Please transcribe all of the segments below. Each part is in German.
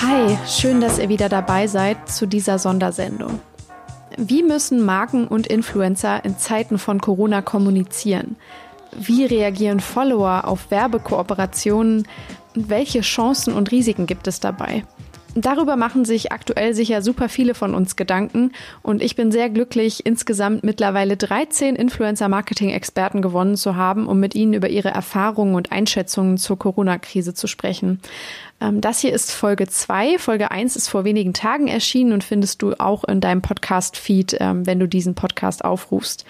Hi, schön, dass ihr wieder dabei seid zu dieser Sondersendung. Wie müssen Marken und Influencer in Zeiten von Corona kommunizieren? Wie reagieren Follower auf Werbekooperationen? Welche Chancen und Risiken gibt es dabei? Darüber machen sich aktuell sicher super viele von uns Gedanken und ich bin sehr glücklich, insgesamt mittlerweile 13 Influencer-Marketing-Experten gewonnen zu haben, um mit ihnen über ihre Erfahrungen und Einschätzungen zur Corona-Krise zu sprechen. Ähm, das hier ist Folge 2. Folge 1 ist vor wenigen Tagen erschienen und findest du auch in deinem Podcast-Feed, ähm, wenn du diesen Podcast aufrufst.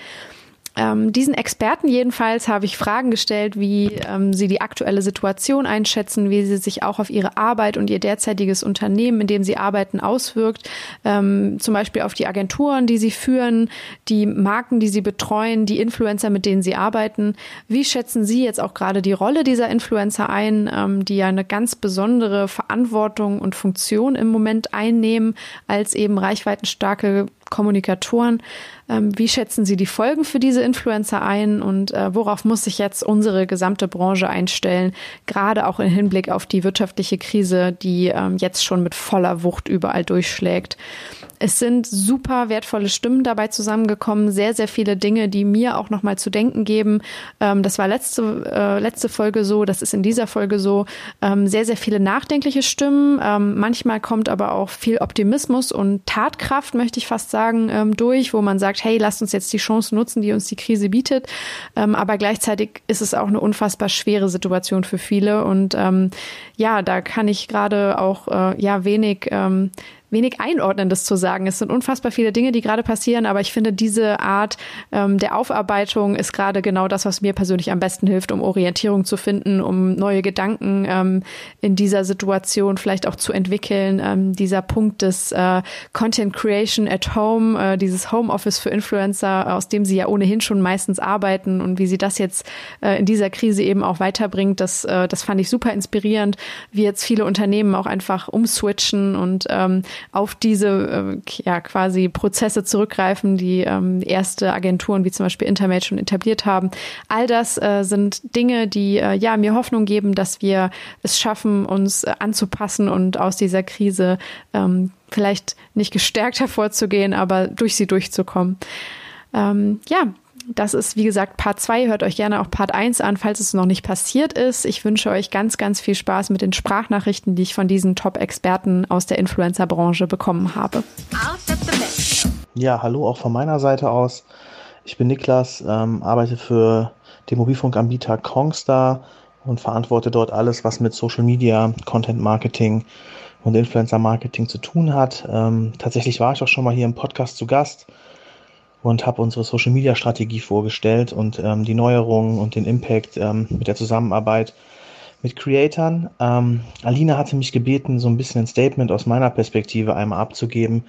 Ähm, diesen Experten jedenfalls habe ich Fragen gestellt, wie ähm, sie die aktuelle Situation einschätzen, wie sie sich auch auf ihre Arbeit und ihr derzeitiges Unternehmen, in dem sie arbeiten, auswirkt. Ähm, zum Beispiel auf die Agenturen, die sie führen, die Marken, die sie betreuen, die Influencer, mit denen sie arbeiten. Wie schätzen Sie jetzt auch gerade die Rolle dieser Influencer ein, ähm, die ja eine ganz besondere Verantwortung und Funktion im Moment einnehmen als eben reichweitenstarke Kommunikatoren. Ähm, wie schätzen Sie die Folgen für diese Influencer ein und äh, worauf muss sich jetzt unsere gesamte Branche einstellen, gerade auch im Hinblick auf die wirtschaftliche Krise, die ähm, jetzt schon mit voller Wucht überall durchschlägt? Es sind super wertvolle Stimmen dabei zusammengekommen, sehr, sehr viele Dinge, die mir auch nochmal zu denken geben. Ähm, das war letzte, äh, letzte Folge so, das ist in dieser Folge so. Ähm, sehr, sehr viele nachdenkliche Stimmen. Ähm, manchmal kommt aber auch viel Optimismus und Tatkraft, möchte ich fast sagen, ähm, durch, wo man sagt, hey, lasst uns jetzt die Chance nutzen, die uns die Krise bietet. Ähm, aber gleichzeitig ist es auch eine unfassbar schwere Situation für viele. Und ähm, ja, da kann ich gerade auch äh, ja wenig wenig Einordnendes zu sagen. Es sind unfassbar viele Dinge, die gerade passieren, aber ich finde, diese Art ähm, der Aufarbeitung ist gerade genau das, was mir persönlich am besten hilft, um Orientierung zu finden, um neue Gedanken ähm, in dieser Situation vielleicht auch zu entwickeln. Ähm, dieser Punkt des äh, Content Creation at Home, äh, dieses Homeoffice für Influencer, aus dem sie ja ohnehin schon meistens arbeiten und wie sie das jetzt äh, in dieser Krise eben auch weiterbringt, das, äh, das fand ich super inspirierend, wie jetzt viele Unternehmen auch einfach umswitchen und ähm, auf diese äh, ja quasi Prozesse zurückgreifen, die ähm, erste Agenturen wie zum Beispiel Intermate schon etabliert haben. All das äh, sind Dinge, die äh, ja mir Hoffnung geben, dass wir es schaffen, uns äh, anzupassen und aus dieser Krise ähm, vielleicht nicht gestärkt hervorzugehen, aber durch sie durchzukommen. Ähm, ja, das ist, wie gesagt, Part 2. Hört euch gerne auch Part 1 an, falls es noch nicht passiert ist. Ich wünsche euch ganz, ganz viel Spaß mit den Sprachnachrichten, die ich von diesen Top-Experten aus der Influencer-Branche bekommen habe. Ja, hallo auch von meiner Seite aus. Ich bin Niklas, ähm, arbeite für den Mobilfunkanbieter Kongstar und verantworte dort alles, was mit Social Media, Content Marketing und Influencer Marketing zu tun hat. Ähm, tatsächlich war ich auch schon mal hier im Podcast zu Gast und habe unsere Social Media Strategie vorgestellt und ähm, die Neuerungen und den Impact ähm, mit der Zusammenarbeit mit Creatoren. Ähm, Alina hatte mich gebeten, so ein bisschen ein Statement aus meiner Perspektive einmal abzugeben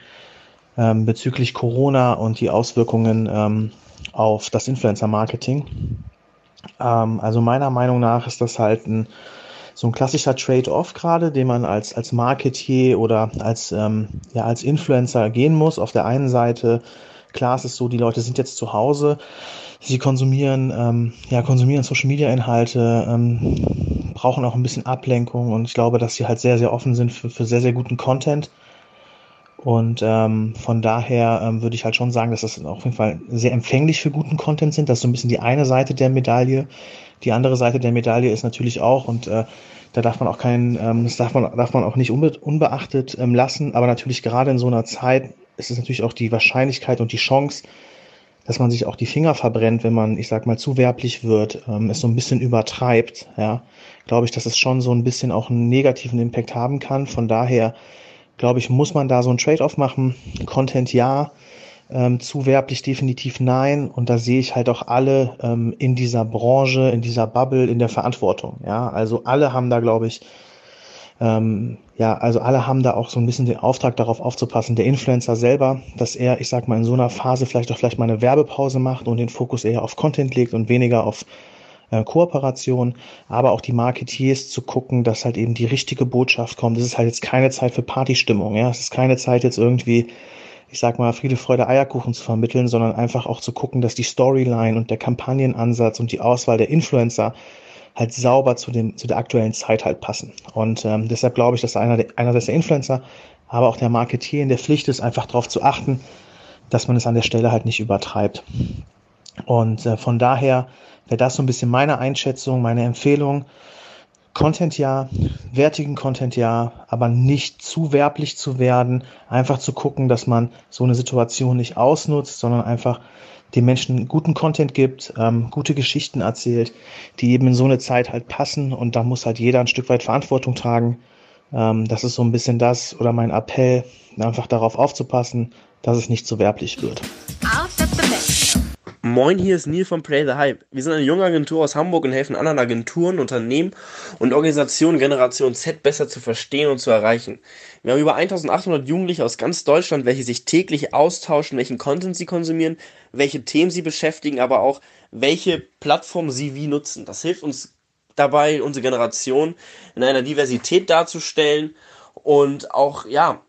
ähm, bezüglich Corona und die Auswirkungen ähm, auf das Influencer-Marketing. Ähm, also meiner Meinung nach ist das halt ein so ein klassischer Trade-off gerade, den man als, als Marketier oder als, ähm, ja, als Influencer gehen muss. Auf der einen Seite Klar, es ist so, die Leute sind jetzt zu Hause, sie konsumieren, ähm, ja, konsumieren Social Media Inhalte, ähm, brauchen auch ein bisschen Ablenkung und ich glaube, dass sie halt sehr, sehr offen sind für, für sehr, sehr guten Content. Und ähm, von daher ähm, würde ich halt schon sagen, dass das auf jeden Fall sehr empfänglich für guten Content sind. Das ist so ein bisschen die eine Seite der Medaille. Die andere Seite der Medaille ist natürlich auch, und äh, da darf man auch keinen, ähm, das darf man, darf man auch nicht unbe unbeachtet ähm, lassen, aber natürlich gerade in so einer Zeit ist es natürlich auch die Wahrscheinlichkeit und die Chance, dass man sich auch die Finger verbrennt, wenn man, ich sag mal, zu werblich wird, ähm, es so ein bisschen übertreibt, ja, glaube ich, dass es schon so ein bisschen auch einen negativen Impact haben kann. Von daher, glaube ich, muss man da so ein Trade-off machen. Content ja, ähm, zu werblich definitiv nein. Und da sehe ich halt auch alle ähm, in dieser Branche, in dieser Bubble, in der Verantwortung. Ja, also alle haben da, glaube ich, ähm, ja, also alle haben da auch so ein bisschen den Auftrag darauf aufzupassen. Der Influencer selber, dass er, ich sag mal, in so einer Phase vielleicht auch vielleicht mal eine Werbepause macht und den Fokus eher auf Content legt und weniger auf äh, Kooperation, aber auch die Marketeers zu gucken, dass halt eben die richtige Botschaft kommt. Es ist halt jetzt keine Zeit für Partystimmung, ja. Es ist keine Zeit jetzt irgendwie, ich sag mal, Friede, Freude, Eierkuchen zu vermitteln, sondern einfach auch zu gucken, dass die Storyline und der Kampagnenansatz und die Auswahl der Influencer halt sauber zu, dem, zu der aktuellen Zeit halt passen. Und ähm, deshalb glaube ich, dass einer der, einerseits der Influencer, aber auch der Marketier in der Pflicht ist, einfach darauf zu achten, dass man es an der Stelle halt nicht übertreibt. Und äh, von daher wäre das so ein bisschen meine Einschätzung, meine Empfehlung. Content ja, wertigen Content ja, aber nicht zu werblich zu werden. Einfach zu gucken, dass man so eine Situation nicht ausnutzt, sondern einfach den Menschen guten Content gibt, ähm, gute Geschichten erzählt, die eben in so eine Zeit halt passen und da muss halt jeder ein Stück weit Verantwortung tragen. Ähm, das ist so ein bisschen das oder mein Appell, einfach darauf aufzupassen, dass es nicht zu werblich wird. Moin, hier ist Neil von Play the Hype. Wir sind eine junge Agentur aus Hamburg und helfen anderen Agenturen, Unternehmen und Organisationen Generation Z besser zu verstehen und zu erreichen. Wir haben über 1800 Jugendliche aus ganz Deutschland, welche sich täglich austauschen, welchen Content sie konsumieren, welche Themen sie beschäftigen, aber auch welche Plattform sie wie nutzen. Das hilft uns dabei, unsere Generation in einer Diversität darzustellen und auch, ja,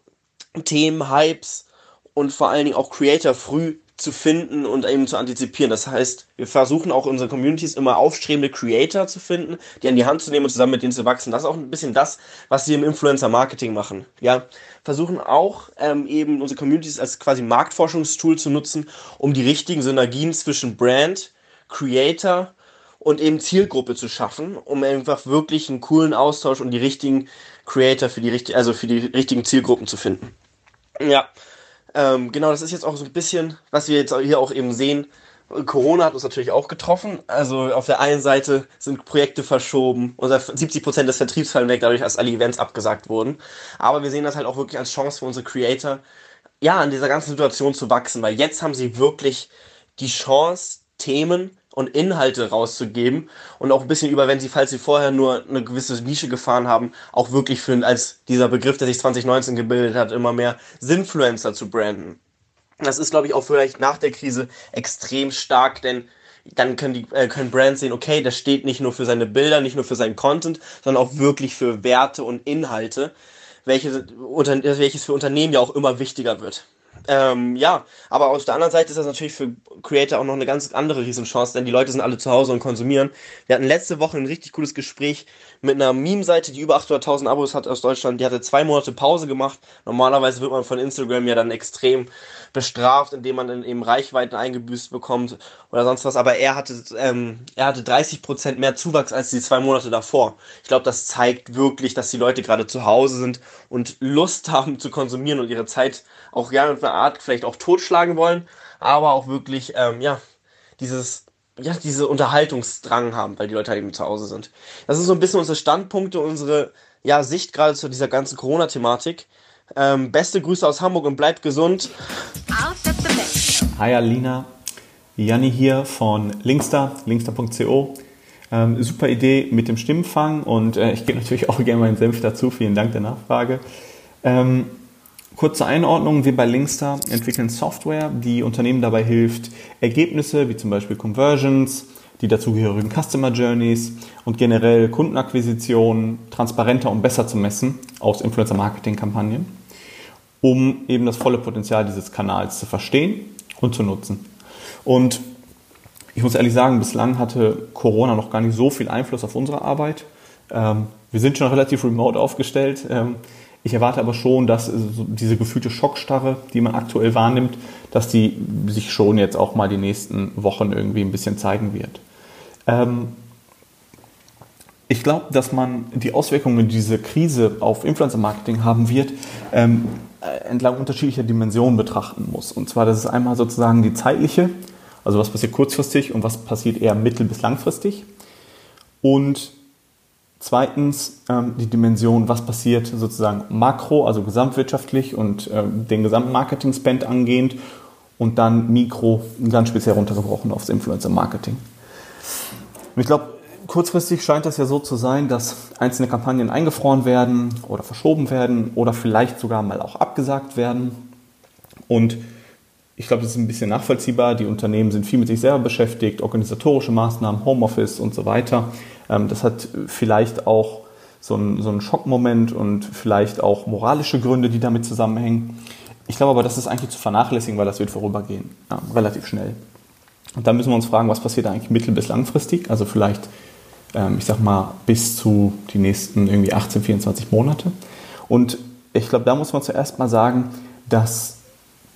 Themen, Hypes und vor allen Dingen auch Creator früh zu finden und eben zu antizipieren. Das heißt, wir versuchen auch unsere Communities immer aufstrebende Creator zu finden, die an die Hand zu nehmen und zusammen mit denen zu wachsen. Das ist auch ein bisschen das, was wir im Influencer-Marketing machen. Ja, versuchen auch ähm, eben unsere Communities als quasi Marktforschungstool zu nutzen, um die richtigen Synergien zwischen Brand, Creator und eben Zielgruppe zu schaffen, um einfach wirklich einen coolen Austausch und die richtigen Creator für die richtigen, also für die richtigen Zielgruppen zu finden. Ja, ähm, genau, das ist jetzt auch so ein bisschen, was wir jetzt hier auch eben sehen. Corona hat uns natürlich auch getroffen. Also auf der einen Seite sind Projekte verschoben, unser 70% des Vertriebs fallen weg, dadurch, dass alle Events abgesagt wurden. Aber wir sehen das halt auch wirklich als Chance für unsere Creator, ja, an dieser ganzen Situation zu wachsen, weil jetzt haben sie wirklich die Chance, Themen und Inhalte rauszugeben und auch ein bisschen über, wenn sie, falls sie vorher nur eine gewisse Nische gefahren haben, auch wirklich für, als dieser Begriff, der sich 2019 gebildet hat, immer mehr Sinfluencer zu branden. Das ist, glaube ich, auch vielleicht nach der Krise extrem stark, denn dann können die äh, können Brands sehen, okay, das steht nicht nur für seine Bilder, nicht nur für seinen Content, sondern auch wirklich für Werte und Inhalte, welche, unter, welches für Unternehmen ja auch immer wichtiger wird. Ähm, ja, aber auf der anderen Seite ist das natürlich für Creator auch noch eine ganz andere Riesenchance, denn die Leute sind alle zu Hause und konsumieren. Wir hatten letzte Woche ein richtig cooles Gespräch mit einer Meme-Seite, die über 800.000 Abos hat aus Deutschland. Die hatte zwei Monate Pause gemacht. Normalerweise wird man von Instagram ja dann extrem bestraft, indem man dann eben Reichweiten eingebüßt bekommt oder sonst was. Aber er hatte, ähm, er hatte 30% mehr Zuwachs als die zwei Monate davor. Ich glaube, das zeigt wirklich, dass die Leute gerade zu Hause sind und Lust haben zu konsumieren und ihre Zeit auch gerne mit einer Art vielleicht auch totschlagen wollen, aber auch wirklich, ähm, ja, dieses ja, diese Unterhaltungsdrang haben, weil die Leute halt eben zu Hause sind. Das ist so ein bisschen unsere Standpunkte, unsere ja, Sicht gerade zu dieser ganzen Corona-Thematik. Ähm, beste Grüße aus Hamburg und bleibt gesund. Hi Alina, Janni hier von Linkster, linkster.co. Ähm, super Idee mit dem Stimmenfang und äh, ich gebe natürlich auch gerne meinen Senf dazu. Vielen Dank der Nachfrage. Ähm, kurze Einordnung, wir bei Linkster entwickeln Software, die Unternehmen dabei hilft, Ergebnisse wie zum Beispiel Conversions, die dazugehörigen Customer Journeys und generell Kundenakquisition transparenter und besser zu messen aus Influencer-Marketing-Kampagnen um eben das volle Potenzial dieses Kanals zu verstehen und zu nutzen. Und ich muss ehrlich sagen, bislang hatte Corona noch gar nicht so viel Einfluss auf unsere Arbeit. Ähm, wir sind schon relativ remote aufgestellt. Ähm, ich erwarte aber schon, dass diese gefühlte Schockstarre, die man aktuell wahrnimmt, dass die sich schon jetzt auch mal die nächsten Wochen irgendwie ein bisschen zeigen wird. Ähm, ich glaube, dass man die Auswirkungen, die diese Krise auf Influencer-Marketing haben wird, entlang unterschiedlicher Dimensionen betrachten muss. Und zwar, das ist einmal sozusagen die zeitliche, also was passiert kurzfristig und was passiert eher mittel- bis langfristig. Und zweitens ähm, die Dimension, was passiert sozusagen makro, also gesamtwirtschaftlich und äh, den gesamten Marketing-Spend angehend. Und dann mikro, ganz speziell runtergebrochen aufs Influencer-Marketing. Ich glaube, kurzfristig scheint das ja so zu sein, dass einzelne Kampagnen eingefroren werden oder verschoben werden oder vielleicht sogar mal auch abgesagt werden. Und ich glaube, das ist ein bisschen nachvollziehbar. Die Unternehmen sind viel mit sich selber beschäftigt, organisatorische Maßnahmen, Homeoffice und so weiter. Ähm, das hat vielleicht auch so einen, so einen Schockmoment und vielleicht auch moralische Gründe, die damit zusammenhängen. Ich glaube aber, das ist eigentlich zu vernachlässigen, weil das wird vorübergehen, ja, relativ schnell. Und da müssen wir uns fragen, was passiert eigentlich mittel- bis langfristig? Also vielleicht ähm, ich sag mal, bis zu die nächsten irgendwie 18, 24 Monate. Und ich glaube, da muss man zuerst mal sagen, dass,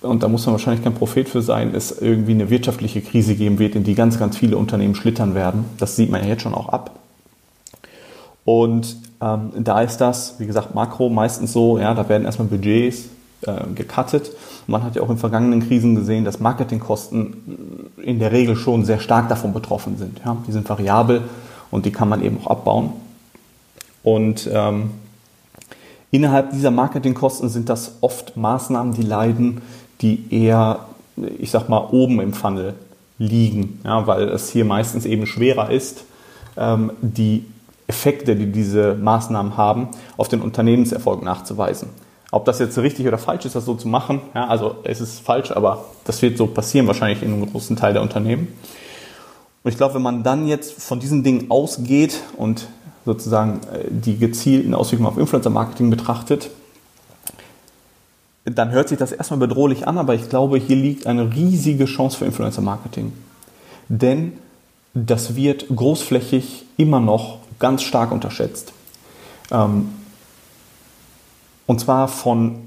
und da muss man wahrscheinlich kein Prophet für sein, es irgendwie eine wirtschaftliche Krise geben wird, in die ganz, ganz viele Unternehmen schlittern werden. Das sieht man ja jetzt schon auch ab. Und ähm, da ist das, wie gesagt, Makro meistens so, ja, da werden erstmal Budgets äh, gecuttet. Man hat ja auch in vergangenen Krisen gesehen, dass Marketingkosten in der Regel schon sehr stark davon betroffen sind. Ja. Die sind variabel und die kann man eben auch abbauen. Und ähm, innerhalb dieser Marketingkosten sind das oft Maßnahmen, die leiden, die eher, ich sag mal, oben im Funnel liegen, ja, weil es hier meistens eben schwerer ist, ähm, die Effekte, die diese Maßnahmen haben, auf den Unternehmenserfolg nachzuweisen. Ob das jetzt richtig oder falsch ist, das so zu machen, ja, also es ist falsch, aber das wird so passieren wahrscheinlich in einem großen Teil der Unternehmen. Und ich glaube, wenn man dann jetzt von diesen Dingen ausgeht und sozusagen äh, die gezielten Auswirkungen auf Influencer-Marketing betrachtet, dann hört sich das erstmal bedrohlich an, aber ich glaube, hier liegt eine riesige Chance für Influencer-Marketing. Denn das wird großflächig immer noch ganz stark unterschätzt. Ähm, und zwar von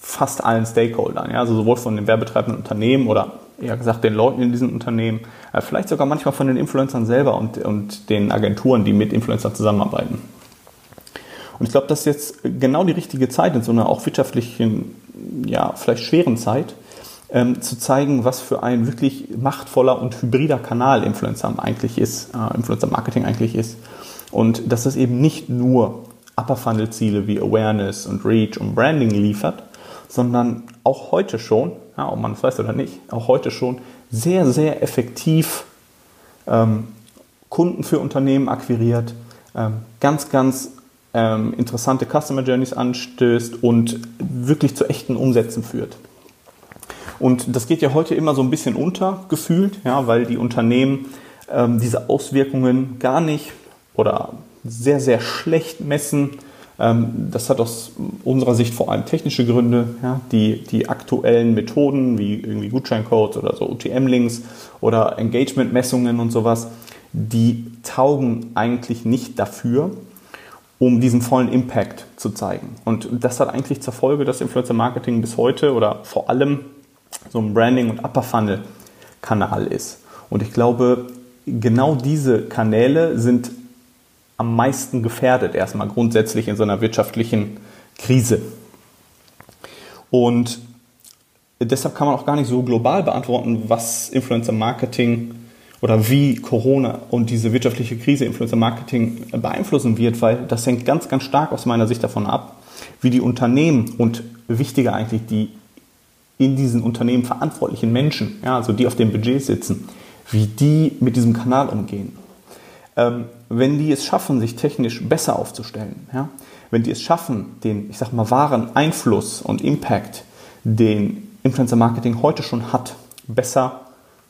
fast allen Stakeholdern, also sowohl von den werbetreibenden Unternehmen oder eher gesagt den Leuten in diesen Unternehmen, äh, vielleicht sogar manchmal von den Influencern selber und, und den Agenturen, die mit Influencern zusammenarbeiten. Und ich glaube, das ist jetzt genau die richtige Zeit in so einer auch wirtschaftlichen, ja, vielleicht schweren Zeit, ähm, zu zeigen, was für ein wirklich machtvoller und hybrider Kanal Influencer eigentlich ist, äh, Influencer Marketing eigentlich ist. Und dass es eben nicht nur Upper Funnel Ziele wie Awareness und Reach und Branding liefert, sondern auch heute schon, ja, ob man es weiß oder nicht, auch heute schon sehr, sehr effektiv ähm, Kunden für Unternehmen akquiriert, ähm, ganz, ganz ähm, interessante Customer Journeys anstößt und wirklich zu echten Umsätzen führt. Und das geht ja heute immer so ein bisschen unter, gefühlt, ja, weil die Unternehmen ähm, diese Auswirkungen gar nicht oder sehr, sehr schlecht messen. Ähm, das hat aus unserer Sicht vor allem technische Gründe. Ja? Die, die aktuellen Methoden wie irgendwie Gutscheincodes oder so UTM-Links oder Engagement-Messungen und sowas, die taugen eigentlich nicht dafür, um diesen vollen Impact zu zeigen. Und das hat eigentlich zur Folge, dass Influencer Marketing bis heute oder vor allem so ein Branding- und Upper-Funnel-Kanal ist. Und ich glaube, genau diese Kanäle sind am meisten gefährdet, erstmal grundsätzlich in so einer wirtschaftlichen Krise. Und deshalb kann man auch gar nicht so global beantworten, was Influencer Marketing oder wie Corona und diese wirtschaftliche Krise Influencer Marketing beeinflussen wird, weil das hängt ganz, ganz stark aus meiner Sicht davon ab, wie die Unternehmen und wichtiger eigentlich die in diesen Unternehmen verantwortlichen Menschen, ja, also die auf dem Budget sitzen, wie die mit diesem Kanal umgehen. Ähm, wenn die es schaffen, sich technisch besser aufzustellen, ja, wenn die es schaffen, den, ich sag mal, wahren Einfluss und Impact, den Influencer Marketing heute schon hat, besser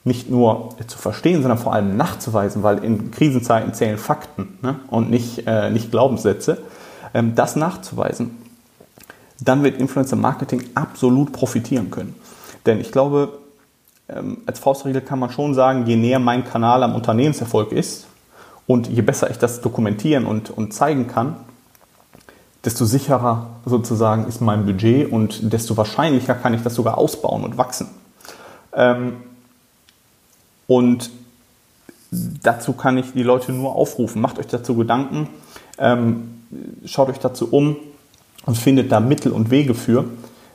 nicht nur zu verstehen, sondern vor allem nachzuweisen, weil in Krisenzeiten zählen Fakten ne, und nicht, äh, nicht Glaubenssätze, ähm, das nachzuweisen, dann wird Influencer Marketing absolut profitieren können. Denn ich glaube, ähm, als Faustregel kann man schon sagen, je näher mein Kanal am Unternehmenserfolg ist, und je besser ich das dokumentieren und, und zeigen kann, desto sicherer sozusagen ist mein Budget und desto wahrscheinlicher kann ich das sogar ausbauen und wachsen. Ähm, und dazu kann ich die Leute nur aufrufen. Macht euch dazu Gedanken, ähm, schaut euch dazu um und findet da Mittel und Wege für,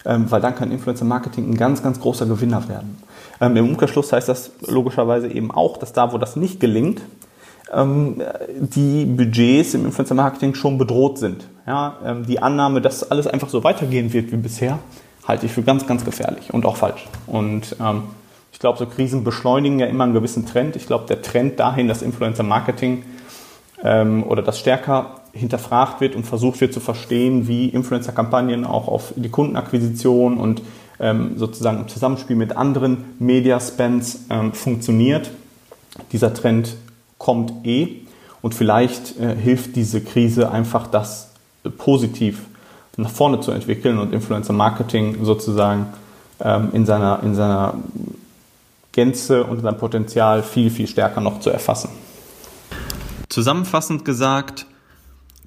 ähm, weil dann kann Influencer Marketing ein ganz, ganz großer Gewinner werden. Ähm, Im Umkehrschluss heißt das logischerweise eben auch, dass da, wo das nicht gelingt, die Budgets im Influencer Marketing schon bedroht sind. Ja, ähm, die Annahme, dass alles einfach so weitergehen wird wie bisher, halte ich für ganz, ganz gefährlich und auch falsch. Und ähm, ich glaube, so Krisen beschleunigen ja immer einen gewissen Trend. Ich glaube, der Trend dahin, dass Influencer Marketing ähm, oder das stärker hinterfragt wird und versucht wird zu verstehen, wie Influencer-Kampagnen auch auf die Kundenakquisition und ähm, sozusagen im Zusammenspiel mit anderen Media-Spends ähm, funktioniert. Dieser Trend kommt eh und vielleicht äh, hilft diese Krise einfach, das äh, positiv nach vorne zu entwickeln und Influencer Marketing sozusagen ähm, in, seiner, in seiner Gänze und sein Potenzial viel, viel stärker noch zu erfassen. Zusammenfassend gesagt,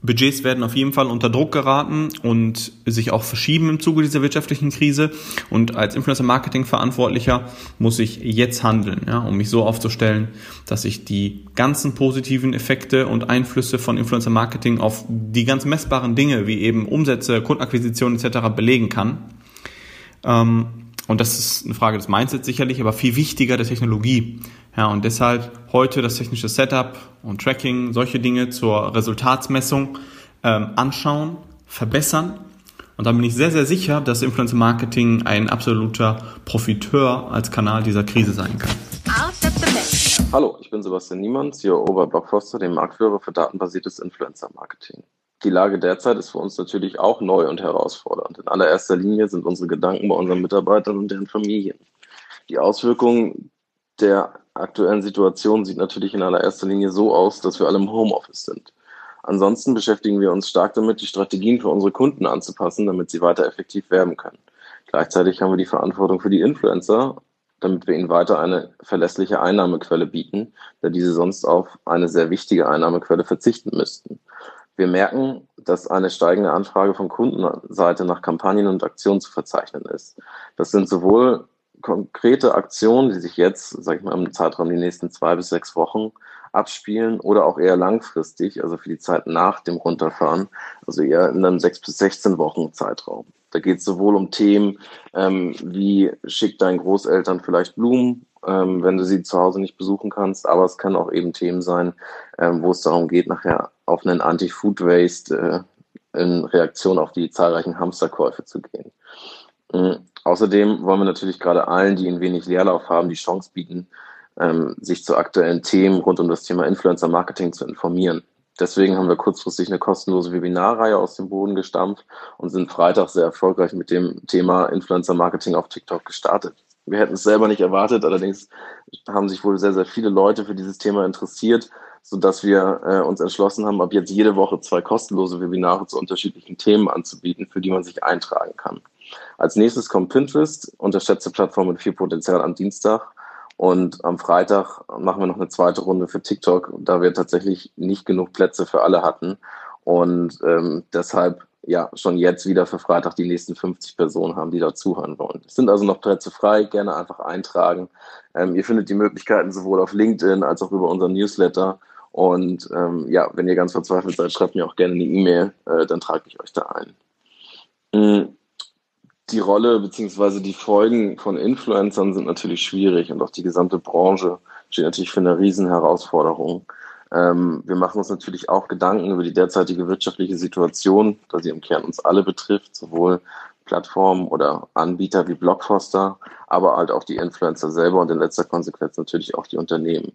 Budgets werden auf jeden Fall unter Druck geraten und sich auch verschieben im Zuge dieser wirtschaftlichen Krise. Und als Influencer-Marketing-Verantwortlicher muss ich jetzt handeln, ja, um mich so aufzustellen, dass ich die ganzen positiven Effekte und Einflüsse von Influencer-Marketing auf die ganz messbaren Dinge wie eben Umsätze, Kundenakquisition etc. belegen kann. Ähm, und das ist eine Frage des Mindsets sicherlich, aber viel wichtiger der Technologie. Ja, und deshalb heute das technische Setup und Tracking, solche Dinge zur Resultatsmessung ähm, anschauen, verbessern. Und dann bin ich sehr, sehr sicher, dass Influencer Marketing ein absoluter Profiteur als Kanal dieser Krise sein kann. Hallo, ich bin Sebastian Niemann, CEO bei Blockfoster, dem Marktführer für datenbasiertes Influencer Marketing. Die Lage derzeit ist für uns natürlich auch neu und herausfordernd. In allererster Linie sind unsere Gedanken bei unseren Mitarbeitern und deren Familien. Die Auswirkungen der aktuellen Situation sieht natürlich in allererster Linie so aus, dass wir alle im Homeoffice sind. Ansonsten beschäftigen wir uns stark damit, die Strategien für unsere Kunden anzupassen, damit sie weiter effektiv werben können. Gleichzeitig haben wir die Verantwortung für die Influencer, damit wir ihnen weiter eine verlässliche Einnahmequelle bieten, da diese sonst auf eine sehr wichtige Einnahmequelle verzichten müssten. Wir merken, dass eine steigende Anfrage von Kundenseite nach Kampagnen und Aktionen zu verzeichnen ist. Das sind sowohl konkrete Aktionen, die sich jetzt, sage ich mal, im Zeitraum die nächsten zwei bis sechs Wochen abspielen oder auch eher langfristig, also für die Zeit nach dem Runterfahren, also eher in einem sechs bis 16 Wochen Zeitraum. Da geht es sowohl um Themen ähm, wie schick deinen Großeltern vielleicht Blumen, ähm, wenn du sie zu Hause nicht besuchen kannst, aber es kann auch eben Themen sein, ähm, wo es darum geht, nachher auf einen Anti-Food Waste äh, in Reaktion auf die zahlreichen Hamsterkäufe zu gehen. Mhm. Außerdem wollen wir natürlich gerade allen, die ein wenig Leerlauf haben, die Chance bieten, ähm, sich zu aktuellen Themen rund um das Thema Influencer Marketing zu informieren. Deswegen haben wir kurzfristig eine kostenlose Webinarreihe aus dem Boden gestampft und sind Freitag sehr erfolgreich mit dem Thema Influencer Marketing auf TikTok gestartet. Wir hätten es selber nicht erwartet, allerdings haben sich wohl sehr, sehr viele Leute für dieses Thema interessiert, sodass wir äh, uns entschlossen haben, ab jetzt jede Woche zwei kostenlose Webinare zu unterschiedlichen Themen anzubieten, für die man sich eintragen kann. Als nächstes kommt Pinterest, unterschätzte Plattform mit viel Potenzial am Dienstag. Und am Freitag machen wir noch eine zweite Runde für TikTok, da wir tatsächlich nicht genug Plätze für alle hatten. Und ähm, deshalb ja schon jetzt wieder für Freitag die nächsten 50 Personen haben, die da zuhören wollen. Es sind also noch Plätze frei, gerne einfach eintragen. Ähm, ihr findet die Möglichkeiten sowohl auf LinkedIn als auch über unseren Newsletter. Und ähm, ja, wenn ihr ganz verzweifelt seid, schreibt mir auch gerne eine E-Mail, äh, dann trage ich euch da ein. Mhm die Rolle beziehungsweise die Folgen von Influencern sind natürlich schwierig und auch die gesamte Branche steht natürlich für eine Riesenherausforderung. Ähm, wir machen uns natürlich auch Gedanken über die derzeitige wirtschaftliche Situation, da sie im Kern uns alle betrifft, sowohl Plattformen oder Anbieter wie Blockfoster, aber halt auch die Influencer selber und in letzter Konsequenz natürlich auch die Unternehmen.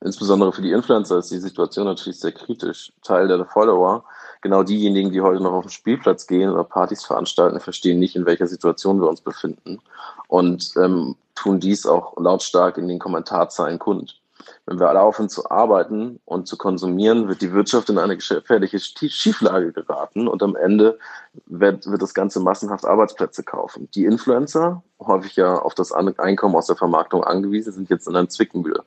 Insbesondere für die Influencer ist die Situation natürlich sehr kritisch. Teil der Follower genau diejenigen, die heute noch auf den Spielplatz gehen oder Partys veranstalten, verstehen nicht, in welcher Situation wir uns befinden und ähm, tun dies auch lautstark in den Kommentarzeilen kund. Wenn wir alle aufhören zu arbeiten und zu konsumieren, wird die Wirtschaft in eine gefährliche Schieflage geraten und am Ende wird, wird das Ganze massenhaft Arbeitsplätze kaufen. Die Influencer, häufig ja auf das Einkommen aus der Vermarktung angewiesen, sind jetzt in einem Zwickmühle.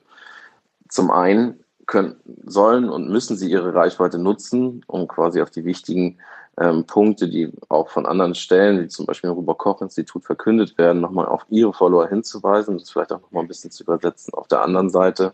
Zum einen können, sollen und müssen sie ihre Reichweite nutzen, um quasi auf die wichtigen ähm, Punkte, die auch von anderen Stellen, wie zum Beispiel dem Robert-Koch-Institut verkündet werden, nochmal auf ihre Follower hinzuweisen, das vielleicht auch nochmal ein bisschen zu übersetzen. Auf der anderen Seite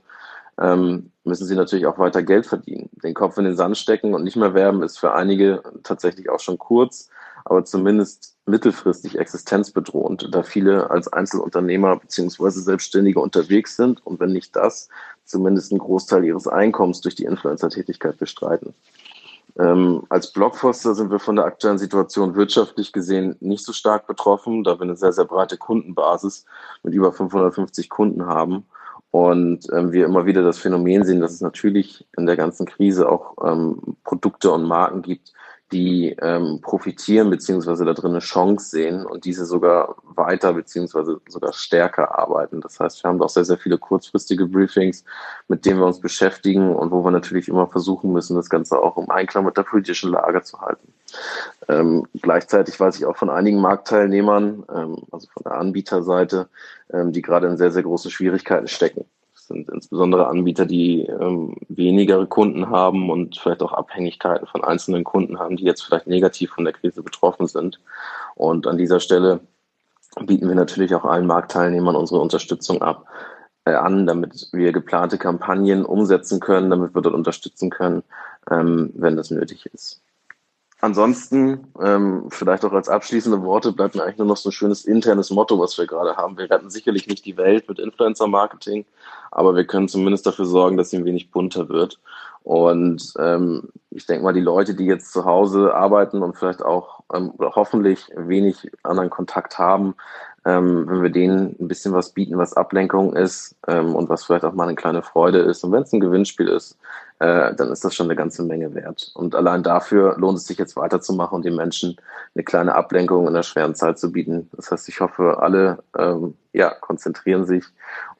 ähm, müssen sie natürlich auch weiter Geld verdienen. Den Kopf in den Sand stecken und nicht mehr werben ist für einige tatsächlich auch schon kurz, aber zumindest mittelfristig existenzbedrohend, da viele als Einzelunternehmer beziehungsweise Selbstständige unterwegs sind und wenn nicht das, zumindest einen Großteil ihres Einkommens durch die Influencer-Tätigkeit bestreiten. Ähm, als Blockfoster sind wir von der aktuellen Situation wirtschaftlich gesehen nicht so stark betroffen, da wir eine sehr, sehr breite Kundenbasis mit über 550 Kunden haben und ähm, wir immer wieder das Phänomen sehen, dass es natürlich in der ganzen Krise auch ähm, Produkte und Marken gibt, die ähm, profitieren beziehungsweise da drin eine Chance sehen und diese sogar weiter beziehungsweise sogar stärker arbeiten. Das heißt, wir haben auch sehr, sehr viele kurzfristige Briefings, mit denen wir uns beschäftigen und wo wir natürlich immer versuchen müssen, das Ganze auch im Einklang mit der politischen Lage zu halten. Ähm, gleichzeitig weiß ich auch von einigen Marktteilnehmern, ähm, also von der Anbieterseite, ähm, die gerade in sehr, sehr großen Schwierigkeiten stecken. Sind insbesondere Anbieter, die ähm, weniger Kunden haben und vielleicht auch Abhängigkeiten von einzelnen Kunden haben, die jetzt vielleicht negativ von der Krise betroffen sind. Und an dieser Stelle bieten wir natürlich auch allen Marktteilnehmern unsere Unterstützung ab, äh, an, damit wir geplante Kampagnen umsetzen können, damit wir dort unterstützen können, ähm, wenn das nötig ist. Ansonsten, ähm, vielleicht auch als abschließende Worte, bleibt mir eigentlich nur noch so ein schönes internes Motto, was wir gerade haben. Wir retten sicherlich nicht die Welt mit Influencer-Marketing, aber wir können zumindest dafür sorgen, dass sie ein wenig bunter wird. Und ähm, ich denke mal, die Leute, die jetzt zu Hause arbeiten und vielleicht auch ähm, oder hoffentlich wenig anderen Kontakt haben, ähm, wenn wir denen ein bisschen was bieten, was Ablenkung ist ähm, und was vielleicht auch mal eine kleine Freude ist. Und wenn es ein Gewinnspiel ist, äh, dann ist das schon eine ganze Menge wert. Und allein dafür lohnt es sich jetzt weiterzumachen und den Menschen eine kleine Ablenkung in der schweren Zeit zu bieten. Das heißt, ich hoffe, alle ähm, ja, konzentrieren sich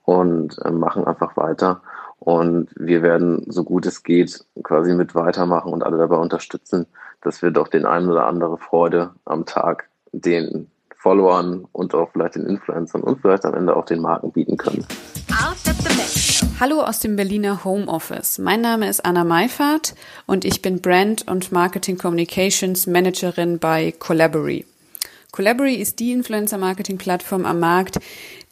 und äh, machen einfach weiter. Und wir werden, so gut es geht, quasi mit weitermachen und alle dabei unterstützen, dass wir doch den einen oder andere Freude am Tag den Followern und auch vielleicht den Influencern und vielleicht am Ende auch den Marken bieten können. Hallo aus dem Berliner Homeoffice. Mein Name ist Anna Meifert und ich bin Brand und Marketing Communications Managerin bei Collabory. Collabory ist die Influencer-Marketing-Plattform am Markt,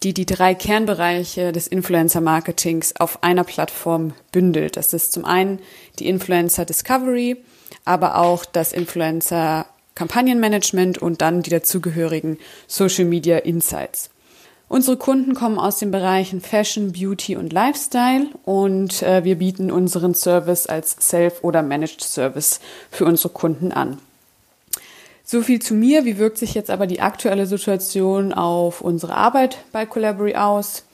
die die drei Kernbereiche des Influencer-Marketings auf einer Plattform bündelt. Das ist zum einen die Influencer Discovery, aber auch das Influencer Kampagnenmanagement und dann die dazugehörigen Social Media Insights. Unsere Kunden kommen aus den Bereichen Fashion, Beauty und Lifestyle und äh, wir bieten unseren Service als Self- oder Managed Service für unsere Kunden an. So viel zu mir. Wie wirkt sich jetzt aber die aktuelle Situation auf unsere Arbeit bei Collabory aus?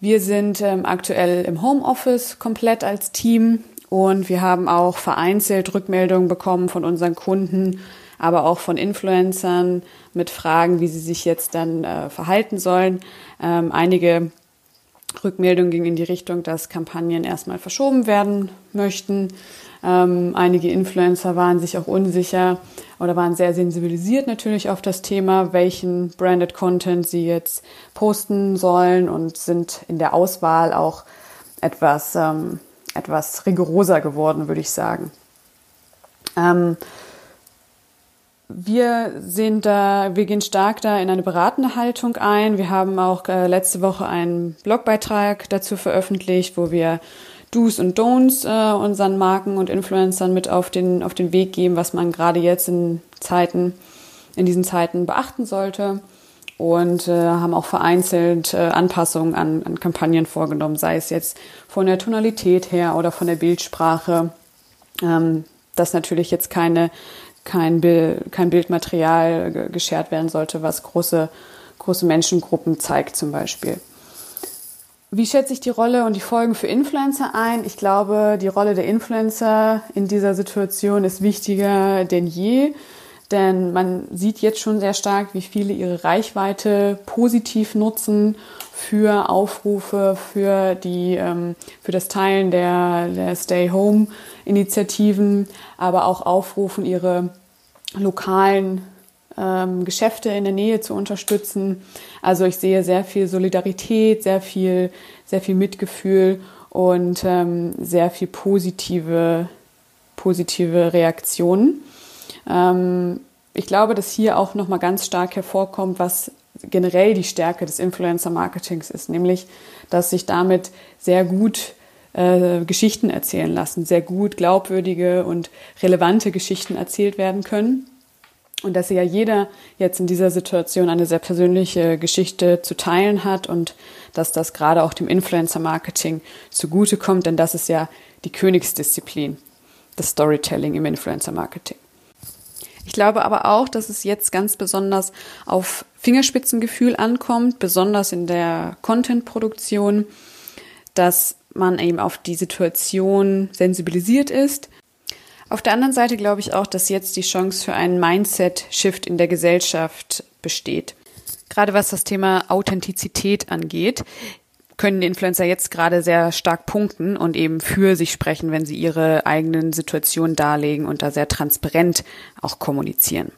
Wir sind ähm, aktuell im Homeoffice komplett als Team und wir haben auch vereinzelt Rückmeldungen bekommen von unseren Kunden, aber auch von Influencern mit Fragen, wie sie sich jetzt dann äh, verhalten sollen. Ähm, einige Rückmeldungen gingen in die Richtung, dass Kampagnen erstmal verschoben werden möchten. Ähm, einige Influencer waren sich auch unsicher oder waren sehr sensibilisiert natürlich auf das Thema, welchen Branded Content sie jetzt posten sollen und sind in der Auswahl auch etwas, ähm, etwas rigoroser geworden, würde ich sagen. Ähm, wir sind da, wir gehen stark da in eine beratende Haltung ein. Wir haben auch äh, letzte Woche einen Blogbeitrag dazu veröffentlicht, wo wir Do's und Don'ts äh, unseren Marken und Influencern mit auf den, auf den Weg geben, was man gerade jetzt in Zeiten, in diesen Zeiten beachten sollte. Und äh, haben auch vereinzelt äh, Anpassungen an, an Kampagnen vorgenommen, sei es jetzt von der Tonalität her oder von der Bildsprache. Ähm, dass natürlich jetzt keine kein, Bild, kein Bildmaterial geschert werden sollte, was große, große Menschengruppen zeigt zum Beispiel. Wie schätze ich die Rolle und die Folgen für Influencer ein? Ich glaube, die Rolle der Influencer in dieser Situation ist wichtiger denn je, denn man sieht jetzt schon sehr stark, wie viele ihre Reichweite positiv nutzen für Aufrufe, für die, ähm, für das Teilen der, der Stay-Home-Initiativen, aber auch aufrufen, ihre lokalen ähm, Geschäfte in der Nähe zu unterstützen. Also ich sehe sehr viel Solidarität, sehr viel, sehr viel Mitgefühl und ähm, sehr viel positive, positive Reaktionen. Ähm, ich glaube, dass hier auch nochmal ganz stark hervorkommt, was generell die Stärke des Influencer-Marketings ist, nämlich, dass sich damit sehr gut äh, Geschichten erzählen lassen, sehr gut glaubwürdige und relevante Geschichten erzählt werden können. Und dass ja jeder jetzt in dieser Situation eine sehr persönliche Geschichte zu teilen hat und dass das gerade auch dem Influencer-Marketing zugutekommt, denn das ist ja die Königsdisziplin, das Storytelling im Influencer-Marketing. Ich glaube aber auch, dass es jetzt ganz besonders auf Fingerspitzengefühl ankommt, besonders in der Content-Produktion, dass man eben auf die Situation sensibilisiert ist. Auf der anderen Seite glaube ich auch, dass jetzt die Chance für einen Mindset-Shift in der Gesellschaft besteht. Gerade was das Thema Authentizität angeht können Influencer jetzt gerade sehr stark punkten und eben für sich sprechen, wenn sie ihre eigenen Situationen darlegen und da sehr transparent auch kommunizieren.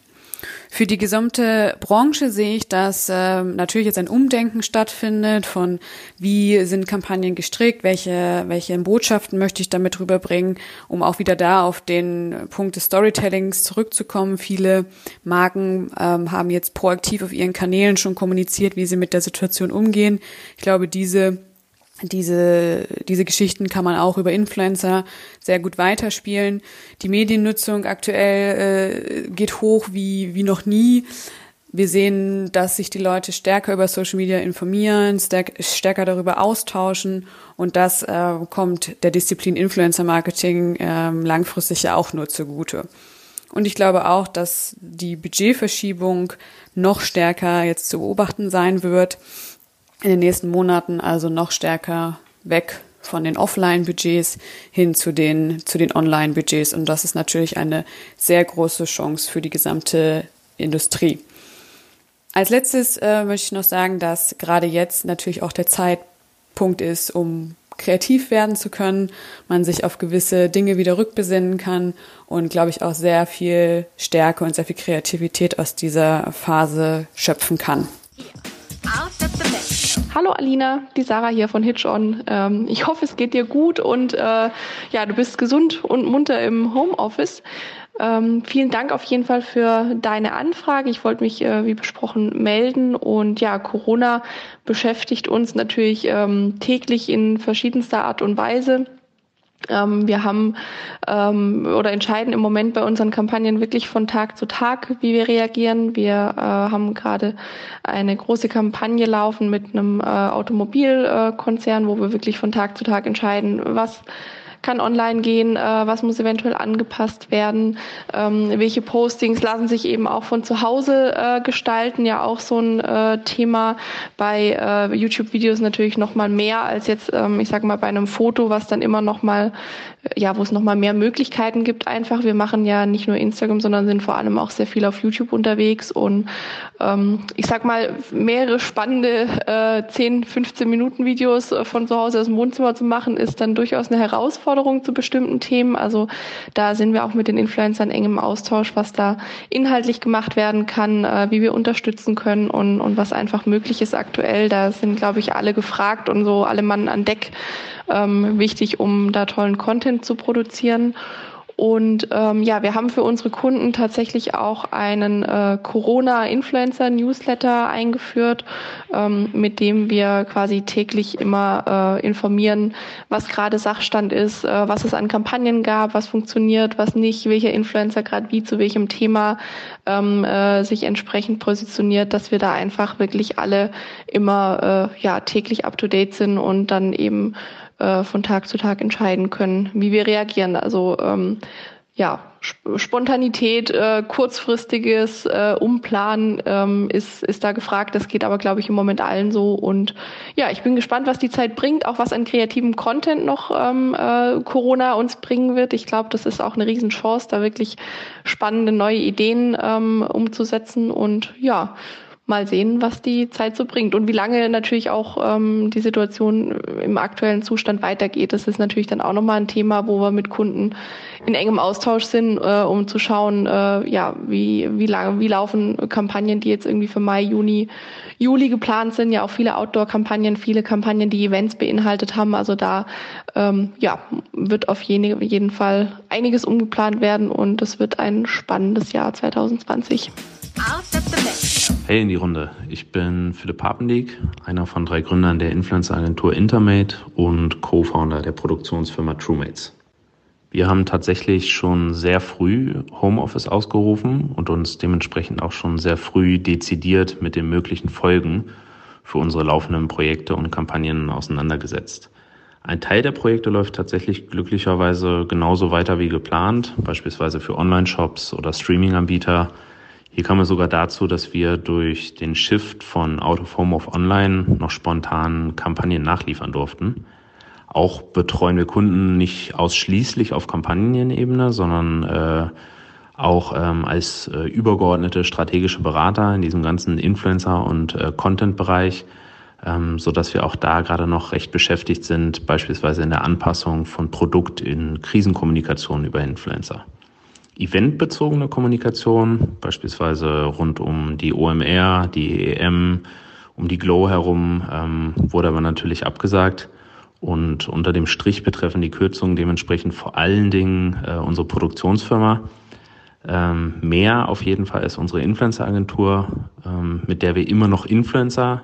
Für die gesamte Branche sehe ich, dass äh, natürlich jetzt ein Umdenken stattfindet von wie sind Kampagnen gestrickt, welche, welche Botschaften möchte ich damit rüberbringen, um auch wieder da auf den Punkt des Storytellings zurückzukommen. Viele Marken ähm, haben jetzt proaktiv auf ihren Kanälen schon kommuniziert, wie sie mit der Situation umgehen. Ich glaube, diese diese, diese Geschichten kann man auch über Influencer sehr gut weiterspielen. Die Mediennutzung aktuell äh, geht hoch wie, wie noch nie. Wir sehen, dass sich die Leute stärker über Social Media informieren, stärker darüber austauschen und das äh, kommt der Disziplin Influencer Marketing äh, langfristig ja auch nur zugute. Und ich glaube auch, dass die Budgetverschiebung noch stärker jetzt zu beobachten sein wird in den nächsten Monaten also noch stärker weg von den Offline-Budgets hin zu den, zu den Online-Budgets. Und das ist natürlich eine sehr große Chance für die gesamte Industrie. Als letztes äh, möchte ich noch sagen, dass gerade jetzt natürlich auch der Zeitpunkt ist, um kreativ werden zu können, man sich auf gewisse Dinge wieder rückbesinnen kann und, glaube ich, auch sehr viel Stärke und sehr viel Kreativität aus dieser Phase schöpfen kann. Hallo Alina, die Sarah hier von Hitch On. Ähm, ich hoffe, es geht dir gut und äh, ja, du bist gesund und munter im Homeoffice. Ähm, vielen Dank auf jeden Fall für deine Anfrage. Ich wollte mich, äh, wie besprochen, melden. Und ja, Corona beschäftigt uns natürlich ähm, täglich in verschiedenster Art und Weise. Ähm, wir haben ähm, oder entscheiden im Moment bei unseren Kampagnen wirklich von Tag zu Tag, wie wir reagieren. Wir äh, haben gerade eine große Kampagne laufen mit einem äh, Automobilkonzern, wo wir wirklich von Tag zu Tag entscheiden, was kann online gehen, äh, was muss eventuell angepasst werden, ähm, welche Postings lassen sich eben auch von zu Hause äh, gestalten, ja auch so ein äh, Thema bei äh, YouTube-Videos natürlich noch mal mehr als jetzt, ähm, ich sage mal bei einem Foto, was dann immer noch mal ja, wo es nochmal mehr Möglichkeiten gibt einfach. Wir machen ja nicht nur Instagram, sondern sind vor allem auch sehr viel auf YouTube unterwegs und ähm, ich sag mal, mehrere spannende äh, 10, 15 Minuten Videos äh, von zu Hause aus dem Wohnzimmer zu machen, ist dann durchaus eine Herausforderung zu bestimmten Themen. Also da sind wir auch mit den Influencern eng im Austausch, was da inhaltlich gemacht werden kann, äh, wie wir unterstützen können und, und was einfach möglich ist aktuell. Da sind, glaube ich, alle gefragt und so alle Mann an Deck ähm, wichtig, um da tollen Content zu produzieren. Und ähm, ja, wir haben für unsere Kunden tatsächlich auch einen äh, Corona-Influencer-Newsletter eingeführt, ähm, mit dem wir quasi täglich immer äh, informieren, was gerade Sachstand ist, äh, was es an Kampagnen gab, was funktioniert, was nicht, welcher Influencer gerade wie zu welchem Thema ähm, äh, sich entsprechend positioniert, dass wir da einfach wirklich alle immer äh, ja täglich up to date sind und dann eben äh, von Tag zu Tag entscheiden können, wie wir reagieren. Also ähm, ja, Spontanität, äh, kurzfristiges äh, Umplanen ähm, ist, ist da gefragt. Das geht aber, glaube ich, im Moment allen so. Und ja, ich bin gespannt, was die Zeit bringt, auch was an kreativem Content noch ähm, äh, Corona uns bringen wird. Ich glaube, das ist auch eine Riesenchance, da wirklich spannende neue Ideen ähm, umzusetzen. Und ja, mal sehen, was die Zeit so bringt und wie lange natürlich auch ähm, die Situation im aktuellen Zustand weitergeht. Das ist natürlich dann auch nochmal ein Thema, wo wir mit Kunden in engem Austausch sind, äh, um zu schauen, äh, ja, wie, wie lange, wie laufen Kampagnen, die jetzt irgendwie für Mai, Juni, Juli geplant sind, ja auch viele Outdoor-Kampagnen, viele Kampagnen, die Events beinhaltet haben. Also da ähm, ja, wird auf jeden, jeden Fall einiges umgeplant werden und es wird ein spannendes Jahr 2020. Hey in die Runde. Ich bin Philipp Papendiek, einer von drei Gründern der Influencer-Agentur Intermate und Co-Founder der Produktionsfirma TrueMates. Wir haben tatsächlich schon sehr früh Homeoffice ausgerufen und uns dementsprechend auch schon sehr früh dezidiert mit den möglichen Folgen für unsere laufenden Projekte und Kampagnen auseinandergesetzt. Ein Teil der Projekte läuft tatsächlich glücklicherweise genauso weiter wie geplant, beispielsweise für Online-Shops oder Streaming-Anbieter hier kam es sogar dazu, dass wir durch den Shift von Out of Home auf Online noch spontan Kampagnen nachliefern durften. Auch betreuen wir Kunden nicht ausschließlich auf Kampagnenebene, sondern äh, auch ähm, als äh, übergeordnete strategische Berater in diesem ganzen Influencer- und äh, Content-Bereich, ähm, so dass wir auch da gerade noch recht beschäftigt sind, beispielsweise in der Anpassung von Produkt in Krisenkommunikation über Influencer. Eventbezogene Kommunikation, beispielsweise rund um die OMR, die EM, um die Glow herum, ähm, wurde aber natürlich abgesagt. Und unter dem Strich betreffen die Kürzungen dementsprechend vor allen Dingen äh, unsere Produktionsfirma. Ähm, mehr auf jeden Fall ist unsere Influencer-Agentur, ähm, mit der wir immer noch Influencer,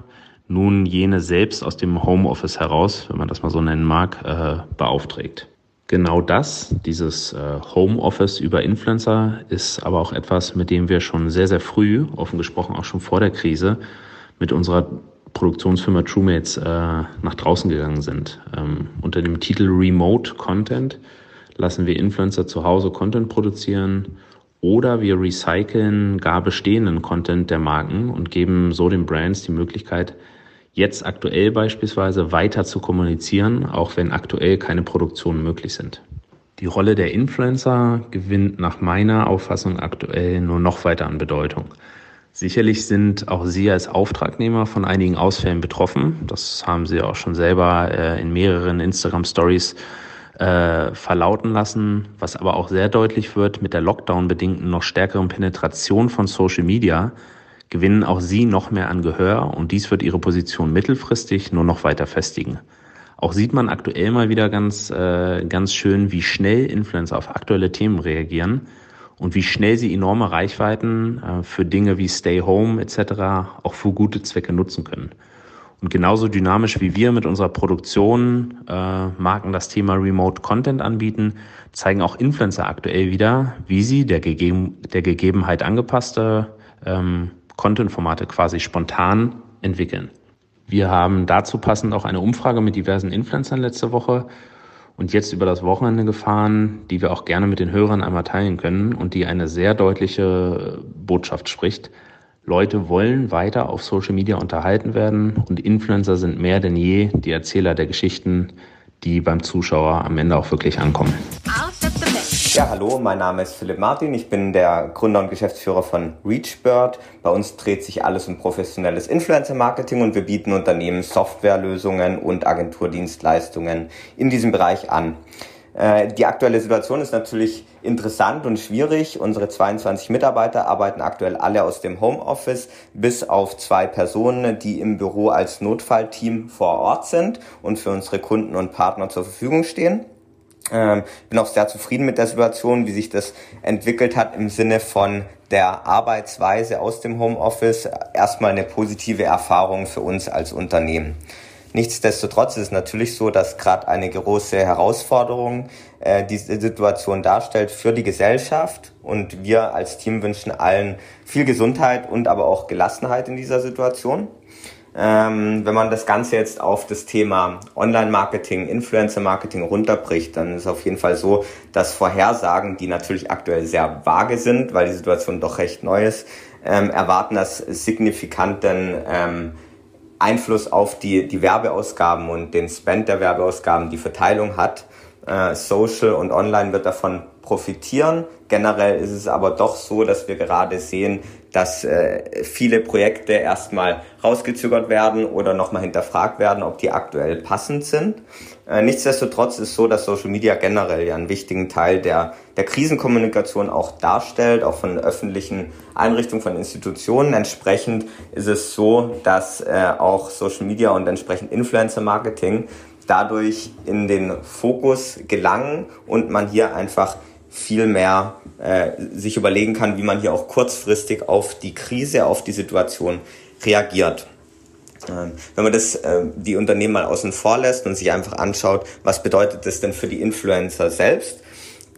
nun jene selbst aus dem Homeoffice heraus, wenn man das mal so nennen mag, äh, beauftragt. Genau das, dieses äh, Homeoffice über Influencer, ist aber auch etwas, mit dem wir schon sehr, sehr früh, offen gesprochen auch schon vor der Krise, mit unserer Produktionsfirma TrueMates äh, nach draußen gegangen sind. Ähm, unter dem Titel Remote Content lassen wir Influencer zu Hause Content produzieren oder wir recyceln gar bestehenden Content der Marken und geben so den Brands die Möglichkeit, jetzt aktuell beispielsweise weiter zu kommunizieren, auch wenn aktuell keine Produktionen möglich sind. Die Rolle der Influencer gewinnt nach meiner Auffassung aktuell nur noch weiter an Bedeutung. Sicherlich sind auch Sie als Auftragnehmer von einigen Ausfällen betroffen. Das haben Sie auch schon selber äh, in mehreren Instagram-Stories äh, verlauten lassen. Was aber auch sehr deutlich wird, mit der Lockdown-bedingten noch stärkeren Penetration von Social Media gewinnen auch Sie noch mehr an Gehör und dies wird Ihre Position mittelfristig nur noch weiter festigen. Auch sieht man aktuell mal wieder ganz, äh, ganz schön, wie schnell Influencer auf aktuelle Themen reagieren und wie schnell sie enorme Reichweiten äh, für Dinge wie Stay Home etc. auch für gute Zwecke nutzen können. Und genauso dynamisch wie wir mit unserer Produktion äh, Marken das Thema Remote Content anbieten, zeigen auch Influencer aktuell wieder, wie sie der, gegeben, der Gegebenheit angepasste ähm, Content-Formate quasi spontan entwickeln. Wir haben dazu passend auch eine Umfrage mit diversen Influencern letzte Woche und jetzt über das Wochenende gefahren, die wir auch gerne mit den Hörern einmal teilen können und die eine sehr deutliche Botschaft spricht. Leute wollen weiter auf Social Media unterhalten werden und Influencer sind mehr denn je die Erzähler der Geschichten, die beim Zuschauer am Ende auch wirklich ankommen. Ja, hallo, mein Name ist Philipp Martin. Ich bin der Gründer und Geschäftsführer von ReachBird. Bei uns dreht sich alles um professionelles Influencer-Marketing und wir bieten Unternehmen Softwarelösungen und Agenturdienstleistungen in diesem Bereich an. Äh, die aktuelle Situation ist natürlich interessant und schwierig. Unsere 22 Mitarbeiter arbeiten aktuell alle aus dem Homeoffice, bis auf zwei Personen, die im Büro als Notfallteam vor Ort sind und für unsere Kunden und Partner zur Verfügung stehen. Ähm, bin auch sehr zufrieden mit der Situation, wie sich das entwickelt hat im Sinne von der Arbeitsweise aus dem Homeoffice. Erstmal eine positive Erfahrung für uns als Unternehmen. Nichtsdestotrotz ist es natürlich so, dass gerade eine große Herausforderung äh, diese Situation darstellt für die Gesellschaft und wir als Team wünschen allen viel Gesundheit und aber auch Gelassenheit in dieser Situation. Ähm, wenn man das Ganze jetzt auf das Thema Online-Marketing, Influencer-Marketing runterbricht, dann ist es auf jeden Fall so, dass Vorhersagen, die natürlich aktuell sehr vage sind, weil die Situation doch recht neu ist, ähm, erwarten das signifikanten ähm, Einfluss auf die, die Werbeausgaben und den Spend der Werbeausgaben, die Verteilung hat. Äh, Social und Online wird davon profitieren. Generell ist es aber doch so, dass wir gerade sehen, dass äh, viele Projekte erstmal rausgezögert werden oder nochmal hinterfragt werden, ob die aktuell passend sind. Äh, nichtsdestotrotz ist so, dass Social Media generell ja einen wichtigen Teil der, der Krisenkommunikation auch darstellt, auch von öffentlichen Einrichtungen, von Institutionen. Entsprechend ist es so, dass äh, auch Social Media und entsprechend Influencer Marketing dadurch in den Fokus gelangen und man hier einfach viel mehr äh, sich überlegen kann, wie man hier auch kurzfristig auf die Krise, auf die Situation reagiert. Ähm, wenn man das, äh, die Unternehmen mal außen vor lässt und sich einfach anschaut, was bedeutet das denn für die Influencer selbst,